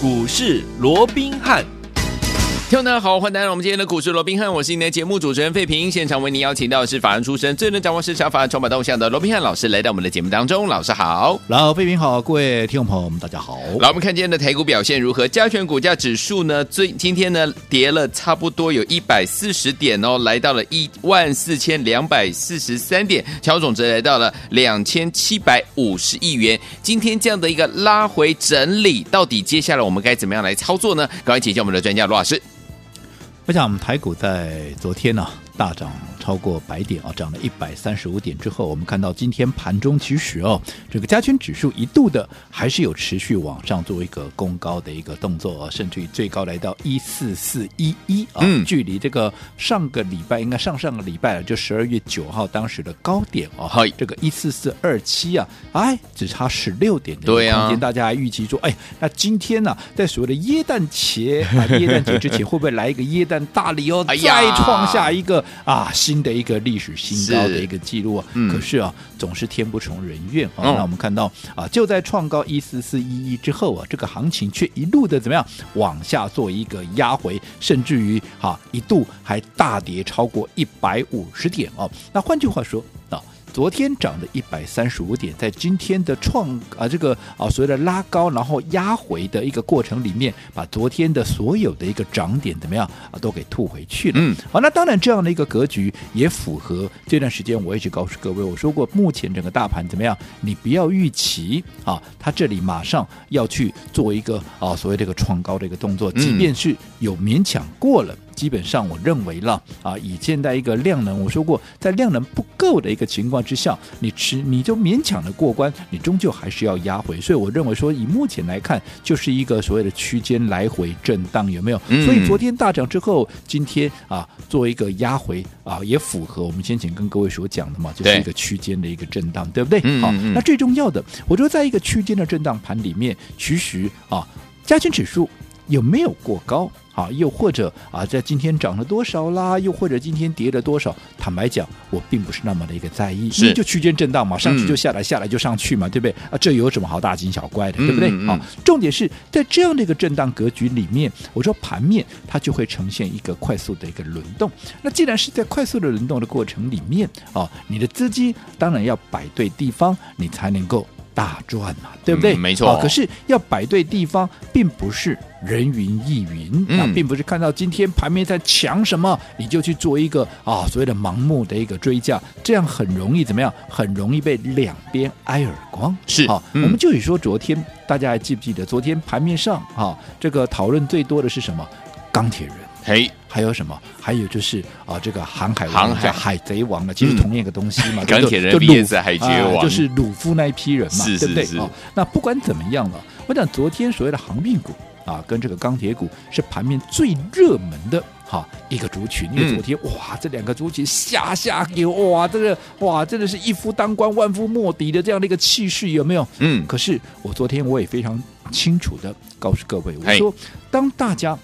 股市罗宾汉。听众大家好，欢迎来到我们今天的股市罗宾汉，我是您的节目主持人费平。现场为您邀请到的是法案出身、最能掌握市场法案筹码动向的罗宾汉老师，来到我们的节目当中。老师好，老费平好，各位听众朋友们，大家好。来，我们看今天的台股表现如何？加权股价指数呢，最今天呢跌了差不多有一百四十点哦，来到了一万四千两百四十三点，调总值来到了两千七百五十亿元。今天这样的一个拉回整理，到底接下来我们该怎么样来操作呢？赶快请教我们的专家罗老师。我想，台股在昨天呢、大涨。超过百点啊，涨了一百三十五点之后，我们看到今天盘中其实哦，这个加权指数一度的还是有持续往上做一个攻高的一个动作啊，甚至于最高来到一四四一一啊，嗯、距离这个上个礼拜应该上上个礼拜了，就十二月九号当时的高点哦，嗨。这个一四四二七啊，哎，只差十六点的空间，对啊、大家还预期说，哎，那今天呢、啊，在所谓的耶诞节啊，耶诞节之前会不会来一个耶诞大礼哦，哎、再创下一个啊新。的一个历史新高的一个记录啊，嗯、可是啊，总是天不从人愿啊。嗯、那我们看到啊，就在创高一四四一一之后啊，这个行情却一路的怎么样往下做一个压回，甚至于哈、啊、一度还大跌超过一百五十点哦。那换句话说啊。昨天涨的一百三十五点，在今天的创啊这个啊所谓的拉高，然后压回的一个过程里面，把昨天的所有的一个涨点怎么样啊都给吐回去了。嗯，好，那当然这样的一个格局也符合这段时间我一直告诉各位，我说过目前整个大盘怎么样，你不要预期啊，它这里马上要去做一个啊所谓这个创高的一个动作，即便是有勉强过了。基本上，我认为了啊，以现在一个量能，我说过，在量能不够的一个情况之下，你吃你就勉强的过关，你终究还是要压回。所以我认为说，以目前来看，就是一个所谓的区间来回震荡，有没有？嗯、所以昨天大涨之后，今天啊，做一个压回啊，也符合我们先前跟各位所讲的嘛，就是一个区间的一个震荡，对，不对？嗯嗯好，那最重要的，我觉得在一个区间的震荡盘里面，其实啊，加权指数有没有过高？啊，又或者啊，在今天涨了多少啦？又或者今天跌了多少？坦白讲，我并不是那么的一个在意，是就区间震荡嘛，上去就下来，嗯、下来就上去嘛，对不对？啊，这有什么好大惊小怪的，对不对？嗯嗯、啊，重点是在这样的一个震荡格局里面，我说盘面它就会呈现一个快速的一个轮动。那既然是在快速的轮动的过程里面啊，你的资金当然要摆对地方，你才能够。大赚嘛，对不对？嗯、没错、哦。可是要摆对地方，并不是人云亦云，那、嗯、并不是看到今天盘面在强什么，你就去做一个啊所谓的盲目的一个追价，这样很容易怎么样？很容易被两边挨耳光。是啊，嗯、我们就以说昨天，大家还记不记得昨天盘面上啊，这个讨论最多的是什么？钢铁人。嘿，还有什么？还有就是啊，这个航海王叫海贼王的，其实同样一个东西嘛。钢铁人变成海贼王，就是鲁夫那一批人嘛，对不对？啊，那不管怎么样了，我讲昨天所谓的航运股啊，跟这个钢铁股是盘面最热门的哈一个族群。因为昨天哇，这两个族群下下给哇，这个哇，真的是一夫当关万夫莫敌的这样的一个气势，有没有？嗯。可是我昨天我也非常清楚的告诉各位，我说当大家。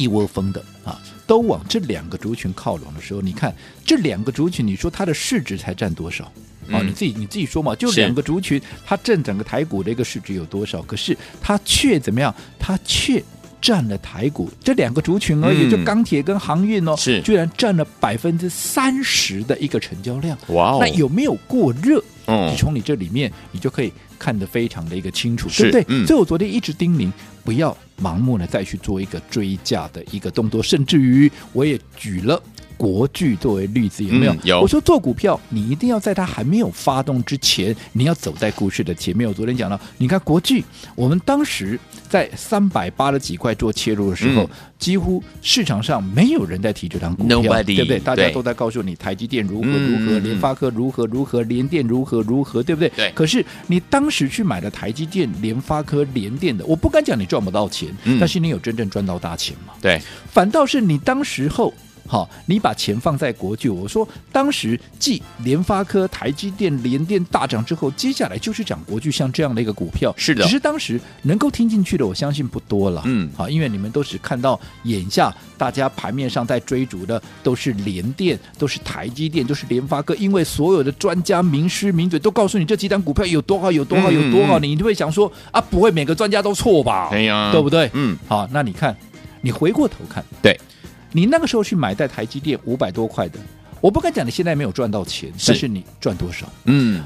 一窝蜂的啊，都往这两个族群靠拢的时候，你看这两个族群，你说它的市值才占多少？啊、嗯，你自己你自己说嘛，就两个族群，它占整个台股的一个市值有多少？可是它却怎么样？它却占了台股这两个族群而已，嗯、就钢铁跟航运哦，是居然占了百分之三十的一个成交量。哇哦，那有没有过热？嗯，从你这里面，你就可以看得非常的一个清楚，是对不对？嗯、所以我昨天一直叮咛，不要盲目的再去做一个追价的一个动作，甚至于我也举了国巨作为例子，有没有？嗯、有。我说做股票，你一定要在它还没有发动之前，你要走在股市的前面。我昨天讲了，你看国巨，我们当时在三百八十几块做切入的时候。嗯几乎市场上没有人在提这张股票，Nobody, 对不对？大家都在告诉你台积电如何如何，嗯、联发科如何如何，联电如何如何，对不对？对。可是你当时去买的台积电、联发科、联电的，我不敢讲你赚不到钱，嗯、但是你有真正赚到大钱吗？对。反倒是你当时候好，你把钱放在国巨，我说当时继联发科、台积电、联电大涨之后，接下来就是讲国巨像这样的一个股票，是的。只是当时能够听进去的，我相信不多了。嗯，好，因为你们都只看到眼下大家盘面上在追逐的都是联电，都是台积电，都是联发科，因为所有的专家名师名嘴都告诉你这几档股票有多好，有多好，有多好，嗯、你就会想说啊，不会每个专家都错吧？对呀、啊，对不对？嗯，好，那你看，你回过头看，对。你那个时候去买在台积电五百多块的，我不敢讲你现在没有赚到钱，是。但是你赚多少？嗯，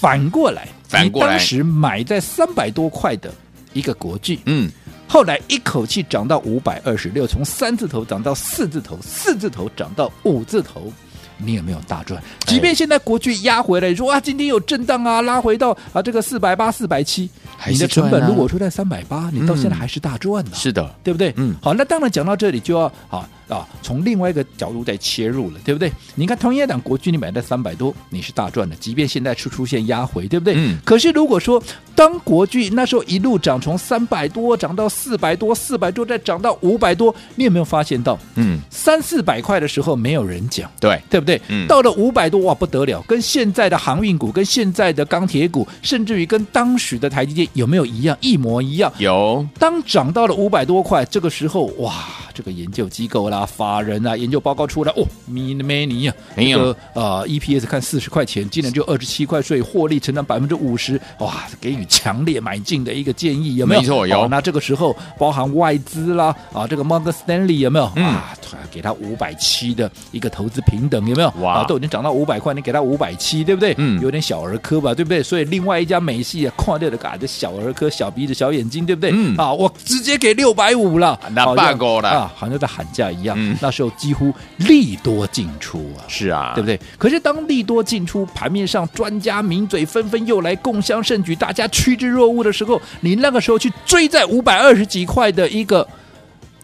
反过来，反过来，你当时买在三百多块的一个国际，嗯，后来一口气涨到五百二十六，从三字头涨到四字头，四字头涨到五字头，你有没有大赚？即便现在国巨压回来，说啊，今天有震荡啊，拉回到啊这个四百八、四百七。你的成本如果说在三百八，你到现在还是大赚的，是的，对不对？嗯，好，那当然讲到这里就要啊啊，从另外一个角度再切入了，对不对？你看同一档国军，你买在三百多，你是大赚的，即便现在出出现压回，对不对？嗯。可是如果说当国巨那时候一路涨，从三百多涨到四百多，四百多再涨到五百多，你有没有发现到？嗯，三四百块的时候没有人讲，对对不对？嗯。到了五百多，哇，不得了，跟现在的航运股，跟现在的钢铁股，甚至于跟当时的台积电有没有一样？一模一样，有。当涨到了五百多块，这个时候，哇，这个研究机构啦、法人啊，研究报告出来，哦，迷迷你呀，那个呃，EPS 看四十块钱，今年就二十七块，所以获利成长百分之五十，哇，给予强烈买进的一个建议，有没有？没错，有。哦、那这个时候，包含外资啦，啊，这个 Morgan Stanley 有没有？嗯、啊，给他五百七的一个投资平等，有没有？哇，啊、都已经涨到五百块，你给他五百七，对不对？嗯，有点小儿科吧，对不对？所以另外一家美系啊，跨掉的嘎的小儿科小。鼻子小眼睛，对不对？嗯啊，我直接给六百五了，那罢工了啊，好像在喊价一样。嗯、那时候几乎利多进出啊，是啊，对不对？可是当利多进出，盘面上专家名嘴纷纷又来共襄盛举，大家趋之若鹜的时候，你那个时候去追在五百二十几块的一个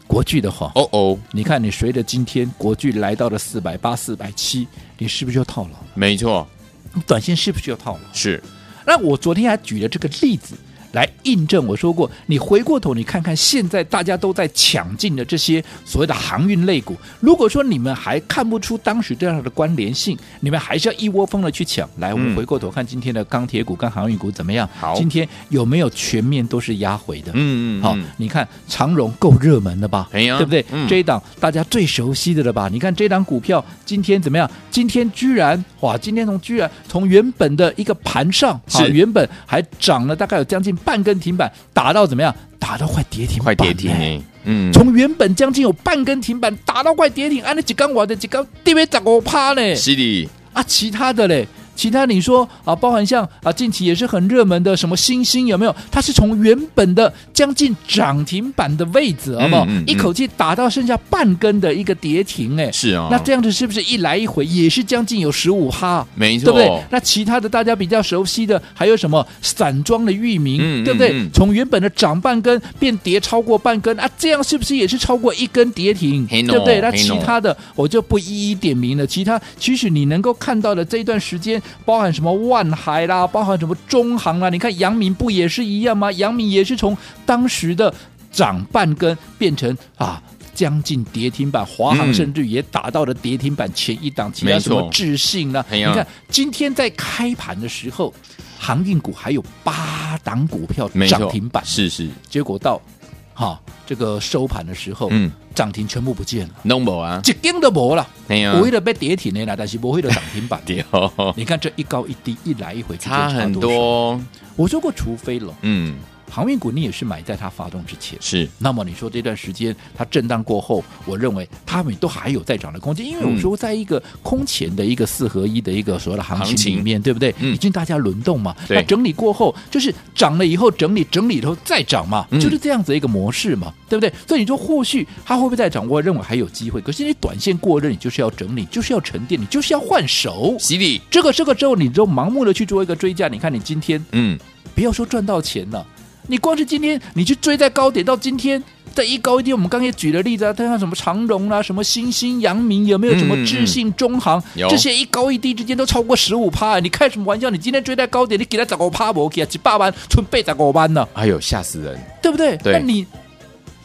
国巨的话，哦哦，你看你随着今天国巨来到了四百八、四百七，你是不是就套牢？没错，你短线是不是就套牢？是。那我昨天还举了这个例子。来印证我说过，你回过头你看看，现在大家都在抢进的这些所谓的航运类股。如果说你们还看不出当时这样的关联性，你们还是要一窝蜂的去抢。来，我们回过头看今天的钢铁股跟航运股怎么样？好，今天有没有全面都是压回的？嗯嗯，好，你看长荣够热门的吧？对不对？这一档大家最熟悉的了吧？你看这档股票今天怎么样？今天居然哇，今天从居然从原本的一个盘上啊，原本还涨了大概有将近。半根停板打到怎么样？打到快跌停，快跌停哎！嗯，从原本将近有半根停板打到快跌停，按那几根我的几根跌没砸过趴呢？是的啊，其他的嘞。其他你说啊，包含像啊，近期也是很热门的什么星星有没有？它是从原本的将近涨停板的位置，好不好？一口气打到剩下半根的一个跌停，哎，是啊。那这样子是不是一来一回也是将近有十五哈？没错，对不对？那其他的大家比较熟悉的还有什么散装的域名，对不对？从原本的涨半根变跌超过半根啊，这样是不是也是超过一根跌停？对不对？那其他的我就不一一点名了。其他其实你能够看到的这一段时间。包含什么万海啦，包含什么中航啦？你看杨明不也是一样吗？杨明也是从当时的涨半根变成啊将近跌停板，华航甚至也打到了跌停板前一档。其他什么智信啦？你看今天在开盘的时候，航运股还有八档股票涨停板，是是，结果到。好，这个收盘的时候，嗯，涨停全部不见了，no 啊，一根都没了，没有，我为了被跌停的啦，但是不会的涨停板，你看这一高一低，一来一回，差很多。我说过，除非了，嗯。航运股你也是买在它发动之前，是。那么你说这段时间它震荡过后，我认为它们都还有再涨的空间，因为我说在一个空前的一个四合一的一个所谓的行情里面，对不对？已经大家轮动嘛，那整理过后就是涨了以后整理，整理以后再涨嘛，就是这样子一个模式嘛，对不对？所以你说后续它会不会再涨？我认为还有机会。可是你短线过热，你就是要整理，就是要沉淀，你就是要换手。洗礼，这个这个之后，你就盲目的去做一个追价。你看你今天，嗯，不要说赚到钱了。你光是今天，你去追在高点到今天，在一高一低，我们刚才也举的例子啊，它像什么长荣啦、啊，什么新兴、阳明，有没有什么智信、中航？有这些一高一低之间都超过十五趴，你开什么玩笑？你今天追在高点，你给他找个趴不？给啊几百万，存备找个班呢？哎呦，吓死人，对不对？对，那你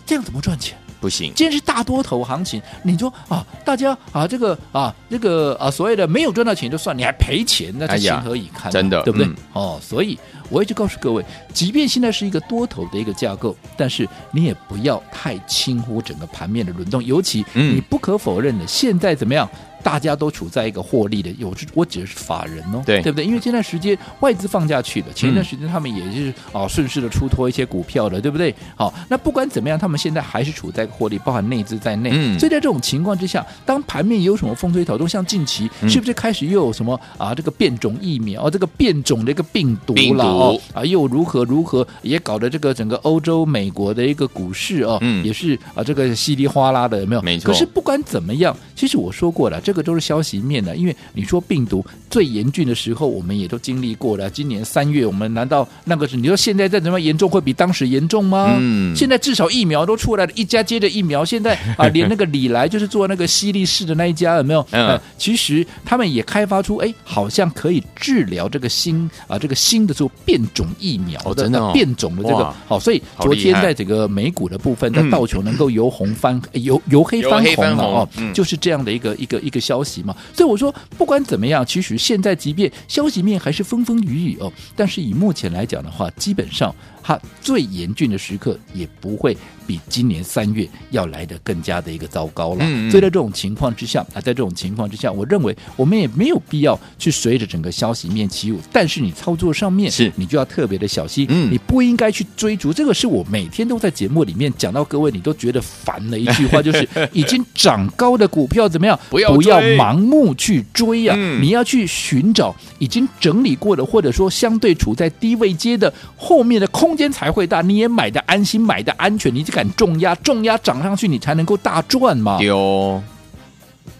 这样怎么赚钱？不行，今天是大多头行情，你说啊，大家啊，这个啊，这个啊，所谓的没有赚到钱就算，你还赔钱，那是情何以堪、啊哎？真的，对不对？嗯、哦，所以我也就告诉各位，即便现在是一个多头的一个架构，但是你也不要太轻忽整个盘面的轮动，尤其你不可否认的，现在怎么样？大家都处在一个获利的，有我指的是法人哦，对对不对？因为这段时间外资放下去了，前一段时间他们也是啊顺势的出脱一些股票的，对不对？好，那不管怎么样，他们现在还是处在获利，包含内资在内。嗯，所以在这种情况之下，当盘面有什么风吹草动，像近期是不是开始又有什么啊这个变种疫苗，哦这个变种的一个病毒了哦啊又如何如何，也搞得这个整个欧洲、美国的一个股市哦，嗯，也是啊这个稀里哗啦的，有没有？没错。可是不管怎么样，其实我说过了。这个都是消息面的，因为你说病毒最严峻的时候，我们也都经历过了。今年三月，我们难道那个是你说现在再怎么严重，会比当时严重吗？嗯，现在至少疫苗都出来了，一家接着疫苗。现在啊，连那个礼来就是做那个西力士的那一家有没有？嗯、呃，其实他们也开发出，哎，好像可以治疗这个新啊这个新的这种变种疫苗的、哦真的哦、变种的这个。好、哦，所以昨天在整个美股的部分，在道琼能够由红翻由由黑翻红了哦，就是这样的一个一个一个消息。嘛，所以我说，不管怎么样，其实现在即便消息面还是风风雨雨哦，但是以目前来讲的话，基本上。它最严峻的时刻也不会比今年三月要来的更加的一个糟糕了。嗯嗯。所以在这种情况之下啊，在这种情况之下，我认为我们也没有必要去随着整个消息面起舞。但是你操作上面是，你就要特别的小心。嗯，你不应该去追逐。这个是我每天都在节目里面讲到各位，你都觉得烦的一句话，就是 已经涨高的股票怎么样？不要不要盲目去追啊！嗯，你要去寻找已经整理过的，或者说相对处在低位阶的后面的空。间才会大，你也买的安心，买的安全，你就敢重压，重压涨上去，你才能够大赚嘛。有。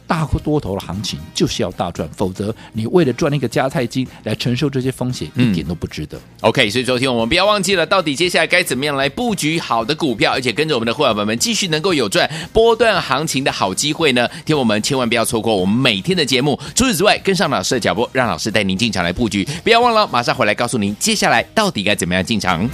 大多头的行情就是要大赚，否则你为了赚那个加菜金来承受这些风险，一点都不值得。OK，所以昨天我们不要忘记了，到底接下来该怎么样来布局好的股票，而且跟着我们的会员朋友们继续能够有赚波段行情的好机会呢？听我们千万不要错过我们每天的节目。除此之外，跟上老师的脚步，让老师带您进场来布局。不要忘了，马上回来告诉您接下来到底该怎么样进场。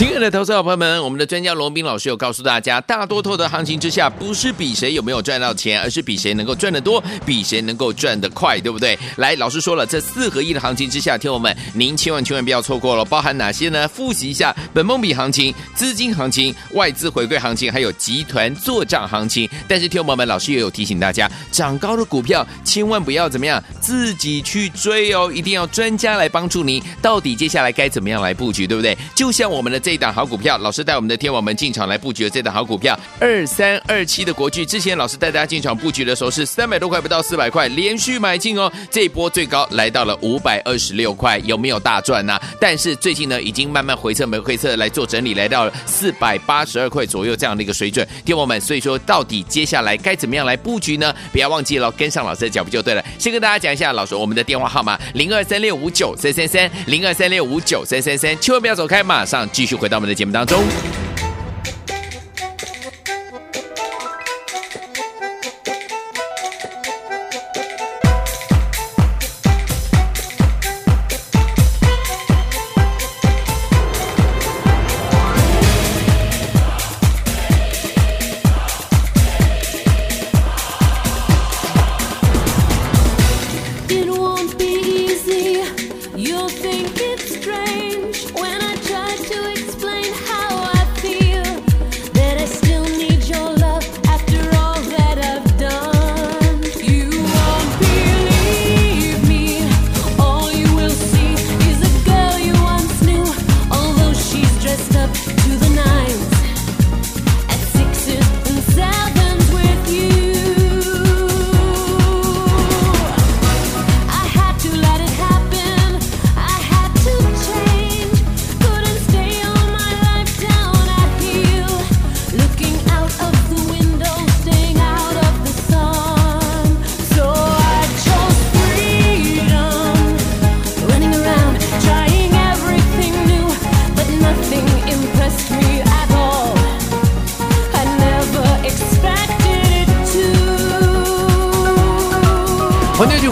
亲爱的投资好朋友们，我们的专家罗宾老师有告诉大家，大多头的行情之下，不是比谁有没有赚到钱，而是比谁能够赚得多，比谁能够赚得快，对不对？来，老师说了，这四合一的行情之下，听我们，您千万千万不要错过了，包含哪些呢？复习一下本梦比行情、资金行情、外资回归行情，还有集团做账行情。但是，听我们，老师也有提醒大家，涨高的股票千万不要怎么样自己去追哦，一定要专家来帮助您，到底接下来该怎么样来布局，对不对？就像我们的这。一档好股票，老师带我们的天王们进场来布局的这档好股票，二三二七的国巨。之前老师带大家进场布局的时候是三百多块，不到四百块，连续买进哦。这一波最高来到了五百二十六块，有没有大赚呢、但是最近呢，已经慢慢回撤，没回撤来做整理，来到了四百八十二块左右这样的一个水准。天王们，所以说到底接下来该怎么样来布局呢？不要忘记了跟上老师的脚步就对了。先跟大家讲一下，老师我们的电话号码零二三六五九三三三零二三六五九三三三，千万不要走开，马上继续。回到我们的节目当中。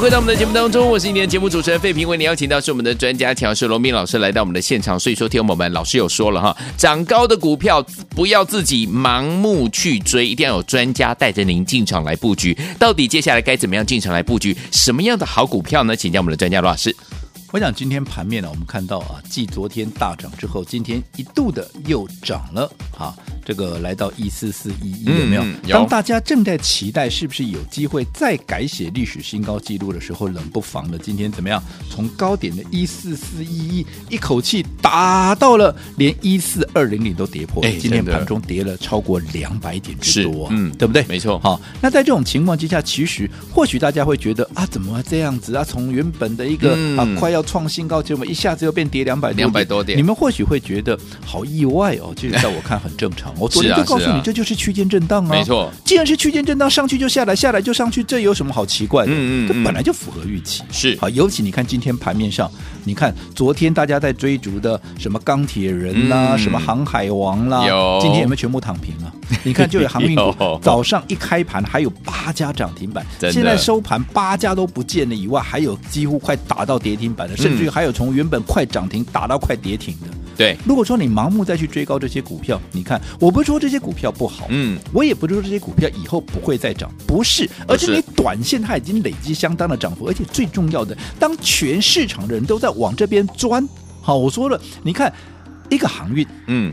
回到我们的节目当中，我是今天的节目主持人费平，为你邀请到是我们的专家强势罗宾老师来到我们的现场。所以说，听我们老师有说了哈，涨高的股票不要自己盲目去追，一定要有专家带着您进场来布局。到底接下来该怎么样进场来布局？什么样的好股票呢？请教我们的专家罗老师。我想今天盘面呢，我们看到啊，继昨天大涨之后，今天一度的又涨了啊，这个来到一四四一一有没有？嗯、有。当大家正在期待是不是有机会再改写历史新高纪录的时候，冷不防的今天怎么样？从高点的一四四一一一口气打到了连一四二零零都跌破，哎，今天盘中跌了超过两百点之多，嗯，对不对？没错。好，那在这种情况之下，其实或许大家会觉得啊，怎么这样子啊？从原本的一个、嗯、啊快要要创新高，结果一下子又变跌两百两百多点，你们或许会觉得好意外哦。其实在我看很正常。我昨天就告诉你，这就是区间震荡啊。没错，既然是区间震荡，上去就下来，下来就上去，这有什么好奇怪的？嗯嗯，这本来就符合预期。是好，尤其你看今天盘面上，你看昨天大家在追逐的什么钢铁人啦，什么航海王啦，今天有没有全部躺平啊？你看就有航运股，早上一开盘还有八家涨停板，现在收盘八家都不见了，以外还有几乎快打到跌停板的，甚至于还有从原本快涨停打到快跌停的。对，如果说你盲目再去追高这些股票，你看，我不是说这些股票不好，嗯，我也不是说这些股票以后不会再涨，不是，而是你短线它已经累积相当的涨幅，而且最重要的，当全市场的人都在往这边钻，好，我说了，你看一个航运，嗯，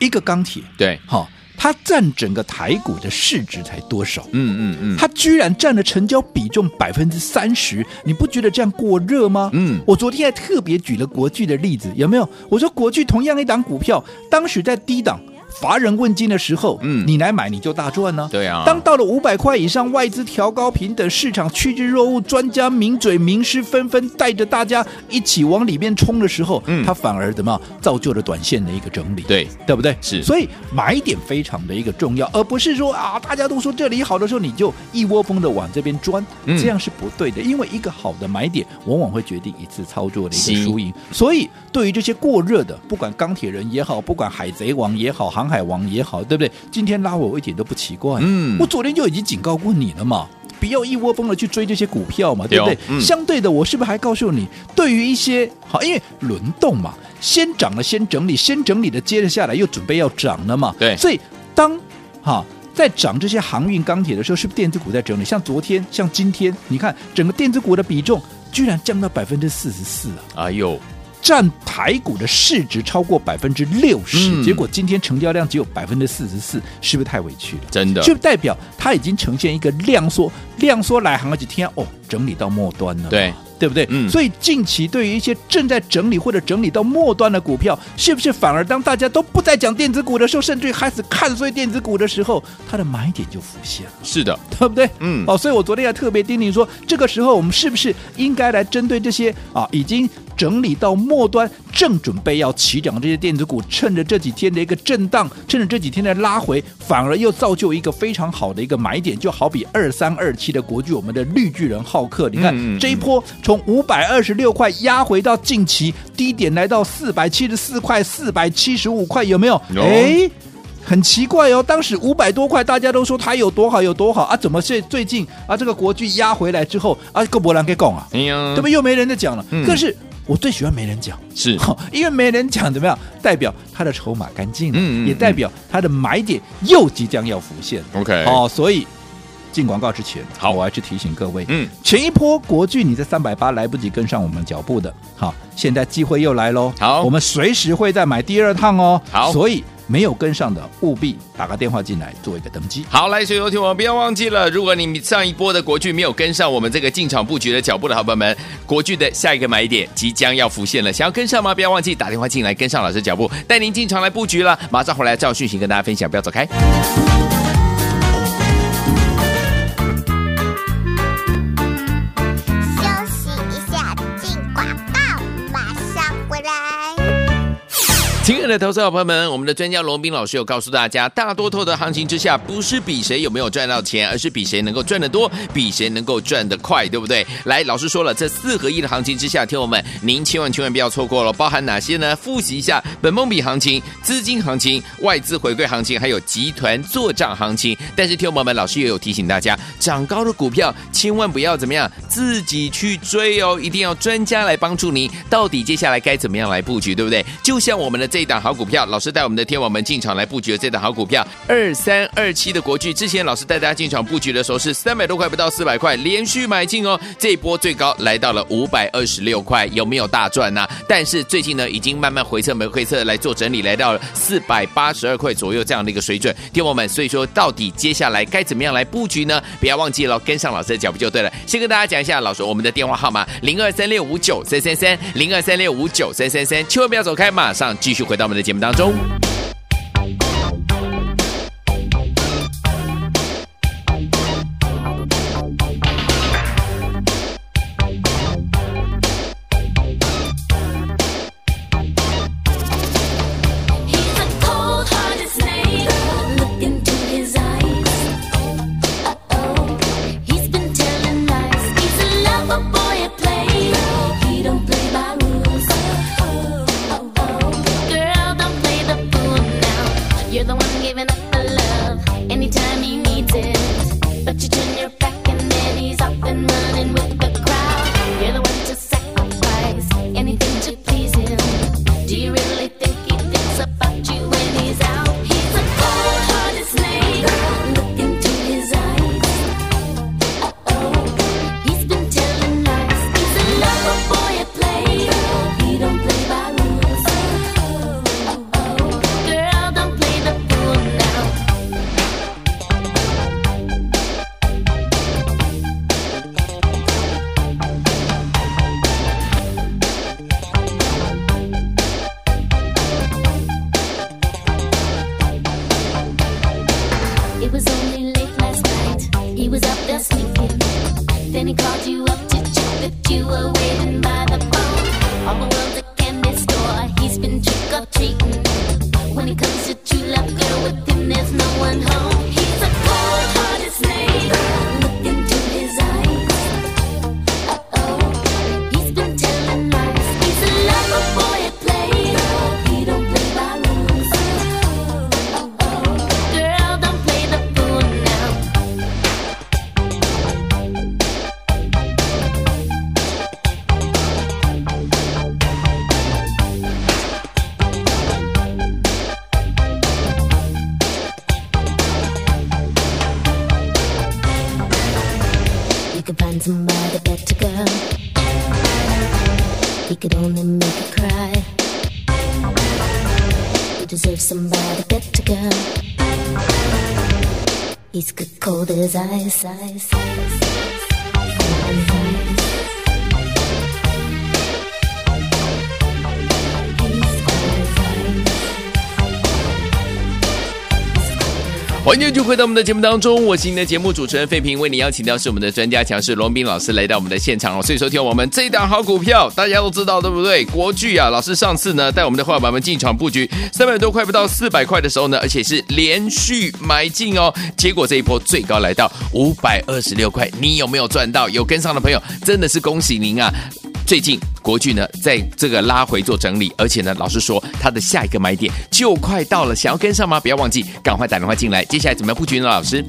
一个钢铁，对，好。它占整个台股的市值才多少？嗯嗯嗯，它居然占了成交比重百分之三十，你不觉得这样过热吗？嗯，我昨天还特别举了国巨的例子，有没有？我说国巨同样一档股票，当时在低档。乏人问津的时候，嗯，你来买你就大赚呢、啊。对啊，当到了五百块以上，外资调高平等，市场趋之若鹜，专家名嘴名师纷纷带着大家一起往里面冲的时候，嗯，它反而怎么样造就了短线的一个整理？对，对不对？是，所以买点非常的一个重要，而不是说啊，大家都说这里好的时候，你就一窝蜂的往这边钻，这样是不对的。因为一个好的买点，往往会决定一次操作的一个输赢。所以，对于这些过热的，不管钢铁人也好，不管海贼王也好，航海王也好，对不对？今天拉我，我一点都不奇怪。嗯，我昨天就已经警告过你了嘛，不要一窝蜂的去追这些股票嘛，对不对？嗯、相对的，我是不是还告诉你，对于一些好，因为轮动嘛，先涨了先整理，先整理的接着下来又准备要涨了嘛。对，所以当哈在涨这些航运钢铁的时候，是不是电子股在整理？像昨天，像今天，你看整个电子股的比重居然降到百分之四十四啊！哎呦。占台股的市值超过百分之六十，结果今天成交量只有百分之四十四，是不是太委屈了？真的，就代表它已经呈现一个量缩，量缩来行了几天哦，整理到末端了，对。对不对？嗯，所以近期对于一些正在整理或者整理到末端的股票，是不是反而当大家都不再讲电子股的时候，甚至于开始看衰电子股的时候，它的买点就浮现了？是的，对不对？嗯，哦，所以我昨天还特别叮咛说，这个时候我们是不是应该来针对这些啊已经整理到末端，正准备要起涨这些电子股，趁着这几天的一个震荡，趁着这几天的拉回，反而又造就一个非常好的一个买点，就好比二三二七的国巨，我们的绿巨人浩克，你看这一波。从五百二十六块压回到近期低点，来到四百七十四块、四百七十五块，有没有？哎，很奇怪哦。当时五百多块，大家都说它有多好，有多好啊？怎么是最近啊？这个国剧压回来之后啊，够不让给讲啊？对不？又没人在讲了。可是我最喜欢没人讲，是，因为没人讲怎么样？代表他的筹码干净，嗯，也代表他的买点又即将要浮现。OK，哦，所以。进广告之前，好，我还是提醒各位，嗯，前一波国巨你在三百八来不及跟上我们脚步的，好，现在机会又来喽，好，我们随时会再买第二趟哦，好，所以没有跟上的务必打个电话进来做一个登记。好，来，所有听我们不要忘记了，如果你上一波的国剧没有跟上我们这个进场布局的脚步的好朋友们，国剧的下一个买点即将要浮现了，想要跟上吗？不要忘记打电话进来跟上老师脚步，带您进场来布局了，马上回来照讯息跟大家分享，不要走开。爱的投资者朋友们，我们的专家罗宾老师有告诉大家，大多头的行情之下，不是比谁有没有赚到钱，而是比谁能够赚得多，比谁能够赚得快，对不对？来，老师说了，这四合一的行情之下，听友们，您千万千万不要错过了，包含哪些呢？复习一下本梦比行情、资金行情、外资回归行情，还有集团做账行情。但是听友们，老师也有提醒大家，涨高的股票千万不要怎么样，自己去追哦，一定要专家来帮助您，到底接下来该怎么样来布局，对不对？就像我们的这一好股票，老师带我们的天王们进场来布局的这档好股票，二三二七的国巨，之前老师带大家进场布局的时候是三百多块不到四百块，连续买进哦，这一波最高来到了五百二十六块，有没有大赚呢、但是最近呢，已经慢慢回撤没回撤来做整理，来到了四百八十二块左右这样的一个水准，天王们，所以说到底接下来该怎么样来布局呢？不要忘记了跟上老师的脚步就对了。先跟大家讲一下，老师我们的电话号码零二三六五九三三三零二三六五九三三三，千万不要走开，马上继续。回到我们的节目当中。you were waiting by the boat. All the world that can be store. He's been. He's good cold as ice, ice, ice. 欢迎就回到我们的节目当中，我是您的节目主持人费平，为您邀请到是我们的专家强势罗宾老师来到我们的现场哦。所以说听我们这一档好股票，大家都知道对不对？国巨啊，老师上次呢带我们的伙伴们进场布局三百多块不到四百块的时候呢，而且是连续买进哦，结果这一波最高来到五百二十六块，你有没有赚到？有跟上的朋友真的是恭喜您啊！最近国剧呢，在这个拉回做整理，而且呢，老师说它的下一个买点就快到了，想要跟上吗？不要忘记，赶快打电话进来。接下来怎么样布局呢？老师？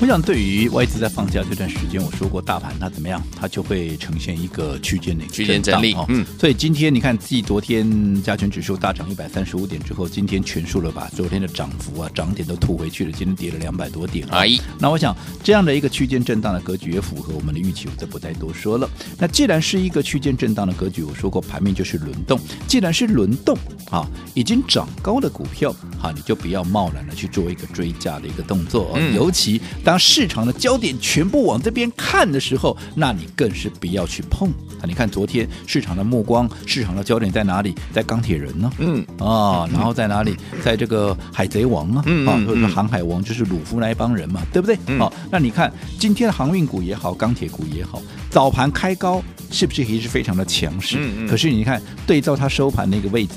我想，对于外资在放假这段时间，我说过，大盘它怎么样，它就会呈现一个区间的区间整理。嗯，所以今天你看，继昨天加权指数大涨一百三十五点之后，今天全数了把昨天的涨幅啊涨点都吐回去了，今天跌了两百多点。哎，那我想这样的一个区间震荡的格局也符合我们的预期，我就不再多说了。那既然是一个区间震荡的格局，我说过盘面就是轮动，既然是轮动啊，已经涨高的股票，啊，你就不要贸然的去做一个追价的一个动作，嗯、尤其。当市场的焦点全部往这边看的时候，那你更是不要去碰啊！你看昨天市场的目光，市场的焦点在哪里？在钢铁人呢？嗯啊，然后在哪里？在这个海贼王啊，啊，或者说航海王，就是鲁夫那一帮人嘛，对不对？好，那你看今天的航运股也好，钢铁股也好，早盘开高是不是也是非常的强势？可是你看对照它收盘那个位置。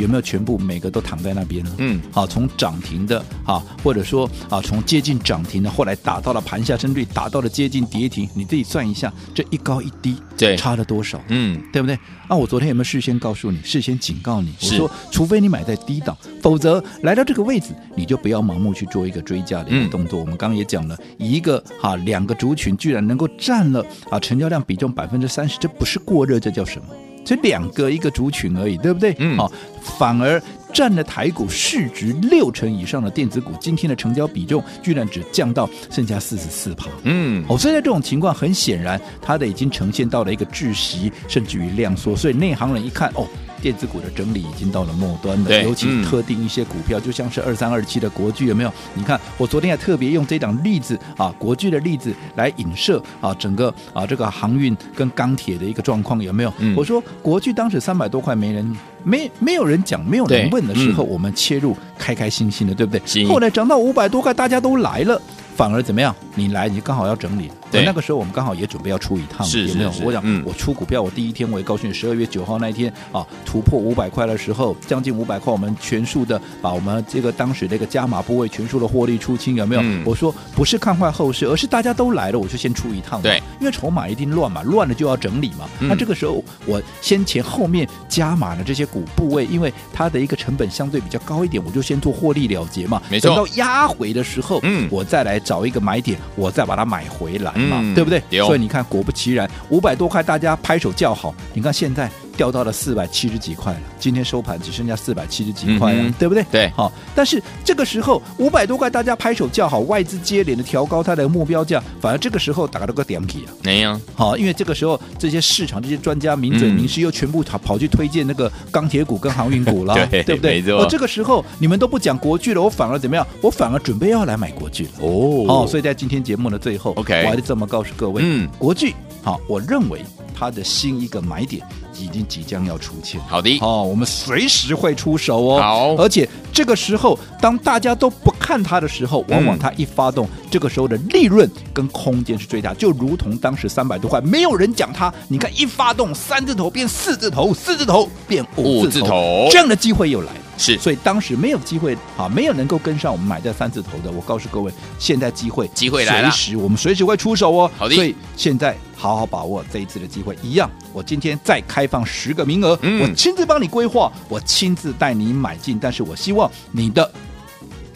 有没有全部每个都躺在那边呢？嗯，好，从涨停的啊，或者说啊，从接近涨停的，后来打到了盘下，针对打到了接近跌停，你自己算一下，这一高一低，对，差了多少？嗯，对不对？啊，我昨天有没有事先告诉你，事先警告你？我说，除非你买在低档，否则来到这个位置，你就不要盲目去做一个追加的一个动作。嗯、我们刚刚也讲了，一个哈、啊、两个族群居然能够占了啊成交量比重百分之三十，这不是过热，这叫什么？这两个一个族群而已，对不对？嗯，好、啊，反而占了台股市值六成以上的电子股，今天的成交比重居然只降到剩下四十四趴。嗯，哦，所以在这种情况，很显然，它的已经呈现到了一个窒息，甚至于量缩。所以内行人一看，哦。电子股的整理已经到了末端了，尤其特定一些股票，嗯、就像是二三二七的国巨，有没有？你看，我昨天还特别用这档例子啊，国巨的例子来影射啊，整个啊这个航运跟钢铁的一个状况，有没有？嗯、我说国巨当时三百多块，没人没没有人讲，没有人问的时候，嗯、我们切入，开开心心的，对不对？后来涨到五百多块，大家都来了。反而怎么样？你来，你刚好要整理。对，那个时候我们刚好也准备要出一趟，是有没有？我讲，嗯、我出股票，我第一天我也告诉你，十二月九号那一天啊，突破五百块的时候，将近五百块，我们全数的把我们这个当时这个加码部位全数的获利出清，有没有？嗯、我说不是看坏后市，而是大家都来了，我就先出一趟。对，因为筹码一定乱嘛，乱了就要整理嘛。嗯、那这个时候我先前后面加码的这些股部位，因为它的一个成本相对比较高一点，我就先做获利了结嘛。没错。等到压回的时候，嗯，我再来。找一个买点，我再把它买回来嘛，嗯、对不对？所以你看，果不其然，五百多块，大家拍手叫好。你看现在。掉到了四百七十几块了，今天收盘只剩下四百七十几块了，嗯、对不对？对，好，但是这个时候五百多块，大家拍手叫好，外资接连的调高它的目标价，反而这个时候打了个点皮啊，没有，好，因为这个时候这些市场这些专家名嘴名师又全部跑跑去推荐那个钢铁股跟航运股了，对，对不对？没错。哦，这个时候你们都不讲国剧了，我反而怎么样？我反而准备要来买国剧了。哦，好，所以在今天节目的最后，OK，我还得这么告诉各位，嗯，国剧，好，我认为它的新一个买点。已经即将要出现，好的。哦，我们随时会出手哦。好，而且这个时候，当大家都不看它的时候，往往它一发动，嗯、这个时候的利润跟空间是最大，就如同当时三百多块，没有人讲它，你看一发动，三字头变四字头，四字头变五字头，字头。这样的机会又来了。是，所以当时没有机会啊，没有能够跟上我们买在三字头的。我告诉各位，现在机会机会来了，随时我们随时会出手哦。好的，所以现在好好把握这一次的机会。一样，我今天再开放十个名额，嗯、我亲自帮你规划，我亲自带你买进。但是我希望你的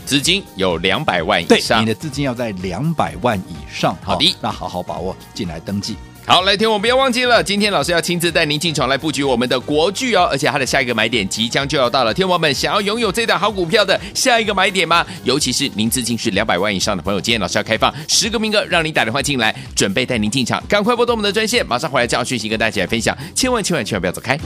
资金有两百万以上，你的资金要在两百万以上。好的，那好好把握进来登记。好，来天王不要忘记了，今天老师要亲自带您进场来布局我们的国剧哦，而且它的下一个买点即将就要到了。天王们想要拥有这档好股票的下一个买点吗？尤其是您资金是两百万以上的朋友，今天老师要开放十个名额，让您打电话进来，准备带您进场，赶快拨通我们的专线，马上回来这样讯息跟大家来分享，千万千万千万不要走开。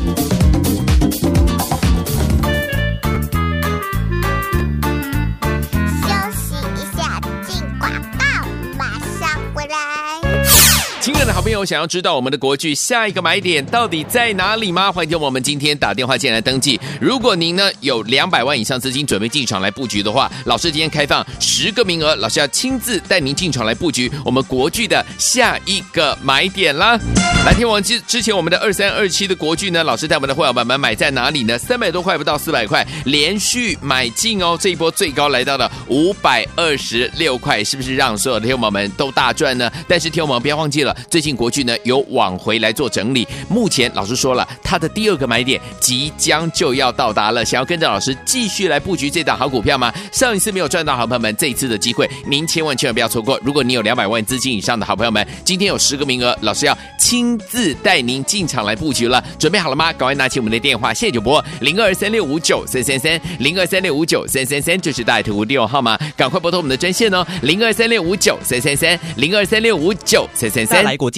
好朋友，想要知道我们的国剧下一个买点到底在哪里吗？欢迎我们今天打电话进来登记。如果您呢有两百万以上资金准备进场来布局的话，老师今天开放十个名额，老师要亲自带您进场来布局我们国剧的下一个买点啦。来听我之之前我们的二三二七的国剧呢，老师带我们的会员们买在哪里呢？三百多块不到四百块，连续买进哦，这一波最高来到了五百二十六块，是不是让所有的听友们都大赚呢？但是听友们不要忘记了，最近。国巨呢有往回来做整理，目前老师说了，他的第二个买点即将就要到达了。想要跟着老师继续来布局这档好股票吗？上一次没有赚到好朋友们，这一次的机会您千万千万不要错过。如果你有两百万资金以上的好朋友们，今天有十个名额，老师要亲自带您进场来布局了。准备好了吗？赶快拿起我们的电话，现在就拨零二三六五九三三三零二三六五九三三三，就是大图电话号码，赶快拨通我们的专线哦，零二三六五九三三三零二三六五九三三三，来国际。